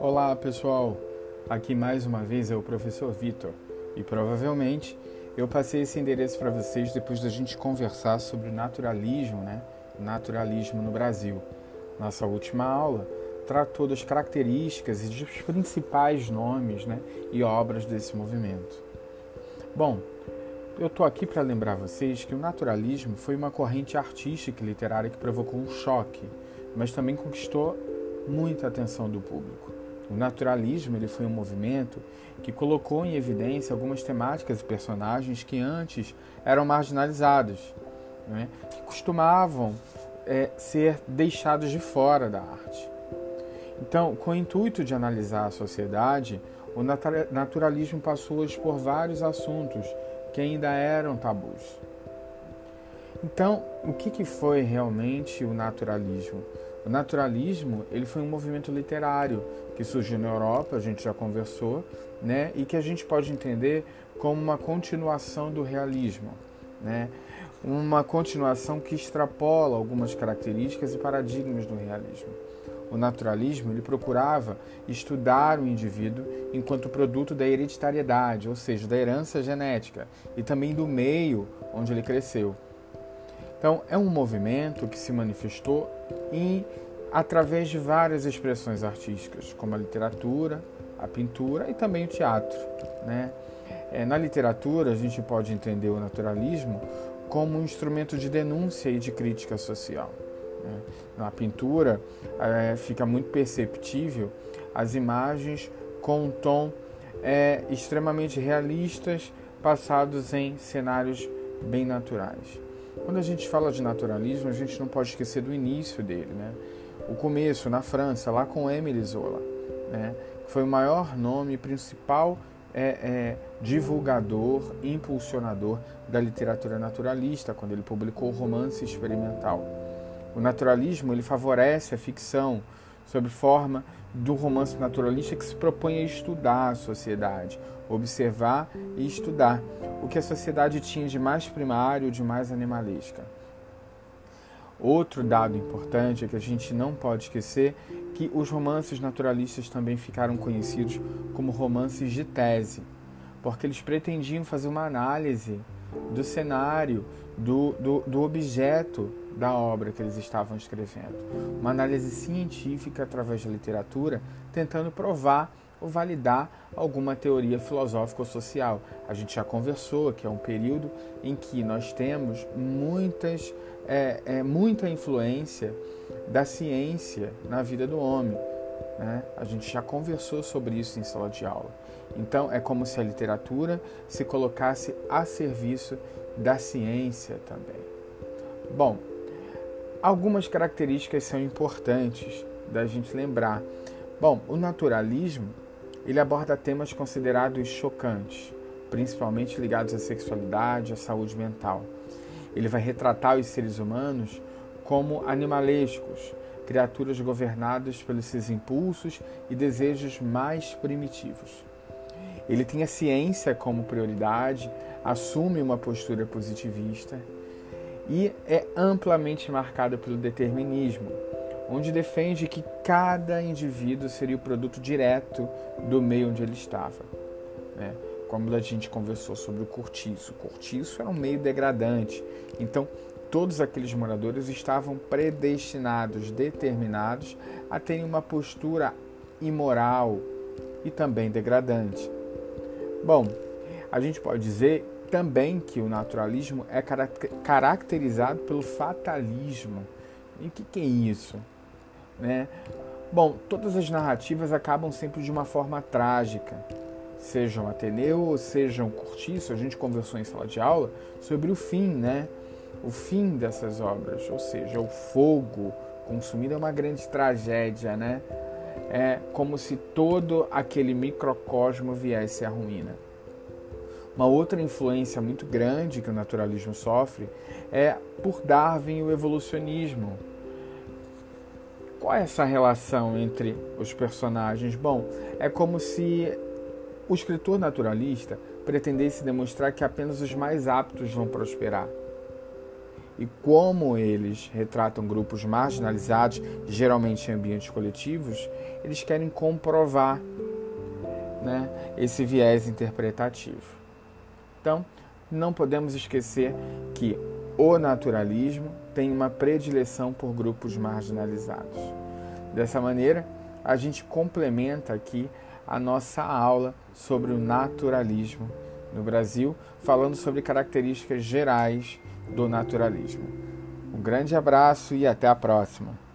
Olá pessoal, aqui mais uma vez é o professor Vitor e provavelmente eu passei esse endereço para vocês depois da gente conversar sobre o naturalismo, né? Naturalismo no Brasil. Nossa última aula tratou das características e dos principais nomes né, e obras desse movimento. Bom, eu estou aqui para lembrar vocês que o naturalismo foi uma corrente artística e literária que provocou um choque, mas também conquistou muita atenção do público. O naturalismo ele foi um movimento que colocou em evidência algumas temáticas e personagens que antes eram marginalizados, né? que costumavam é, ser deixados de fora da arte. Então, com o intuito de analisar a sociedade, o naturalismo passou a expor vários assuntos que ainda eram tabus. Então, o que, que foi realmente o naturalismo? O naturalismo ele foi um movimento literário que surgiu na Europa, a gente já conversou, né, e que a gente pode entender como uma continuação do realismo, né, uma continuação que extrapola algumas características e paradigmas do realismo. O naturalismo ele procurava estudar o indivíduo enquanto produto da hereditariedade, ou seja, da herança genética, e também do meio onde ele cresceu. Então, é um movimento que se manifestou em, através de várias expressões artísticas, como a literatura, a pintura e também o teatro. Né? É, na literatura, a gente pode entender o naturalismo como um instrumento de denúncia e de crítica social. Né? Na pintura, é, fica muito perceptível as imagens com um tom é, extremamente realistas, passados em cenários bem naturais. Quando a gente fala de naturalismo, a gente não pode esquecer do início dele, né? O começo na França, lá com Émile Zola, né? Foi o maior nome principal é, é, divulgador, impulsionador da literatura naturalista, quando ele publicou o romance experimental. O naturalismo ele favorece a ficção sob forma do romance naturalista que se propõe a estudar a sociedade, observar e estudar o que a sociedade tinha de mais primário, de mais animalesca. Outro dado importante é que a gente não pode esquecer que os romances naturalistas também ficaram conhecidos como romances de tese, porque eles pretendiam fazer uma análise do cenário, do, do, do objeto da obra que eles estavam escrevendo. Uma análise científica através da literatura, tentando provar ou validar alguma teoria filosófica ou social. A gente já conversou que é um período em que nós temos muitas, é, é, muita influência da ciência na vida do homem. Né? A gente já conversou sobre isso em sala de aula. Então, é como se a literatura se colocasse a serviço da ciência também. Bom, algumas características são importantes da gente lembrar. Bom, o naturalismo ele aborda temas considerados chocantes, principalmente ligados à sexualidade, à saúde mental. Ele vai retratar os seres humanos como animalescos, criaturas governadas pelos seus impulsos e desejos mais primitivos. Ele tem a ciência como prioridade, assume uma postura positivista e é amplamente marcado pelo determinismo, onde defende que cada indivíduo seria o produto direto do meio onde ele estava. Né? Como a gente conversou sobre o cortiço. O cortiço era um meio degradante. Então, todos aqueles moradores estavam predestinados, determinados a terem uma postura imoral e também degradante. Bom, a gente pode dizer também que o naturalismo é caracterizado pelo fatalismo. E o que, que é isso? Né? Bom, todas as narrativas acabam sempre de uma forma trágica. Sejam Ateneu ou sejam Curtiço, a gente conversou em sala de aula sobre o fim, né? O fim dessas obras, ou seja, o fogo consumido é uma grande tragédia, né? É como se todo aquele microcosmo viesse à ruína. Uma outra influência muito grande que o naturalismo sofre é por Darwin o evolucionismo. Qual é essa relação entre os personagens? Bom, é como se o escritor naturalista pretendesse demonstrar que apenas os mais aptos vão prosperar. e como eles retratam grupos marginalizados, geralmente em ambientes coletivos, eles querem comprovar né, esse viés interpretativo. Então, não podemos esquecer que o naturalismo tem uma predileção por grupos marginalizados. Dessa maneira, a gente complementa aqui a nossa aula sobre o naturalismo no Brasil, falando sobre características gerais do naturalismo. Um grande abraço e até a próxima!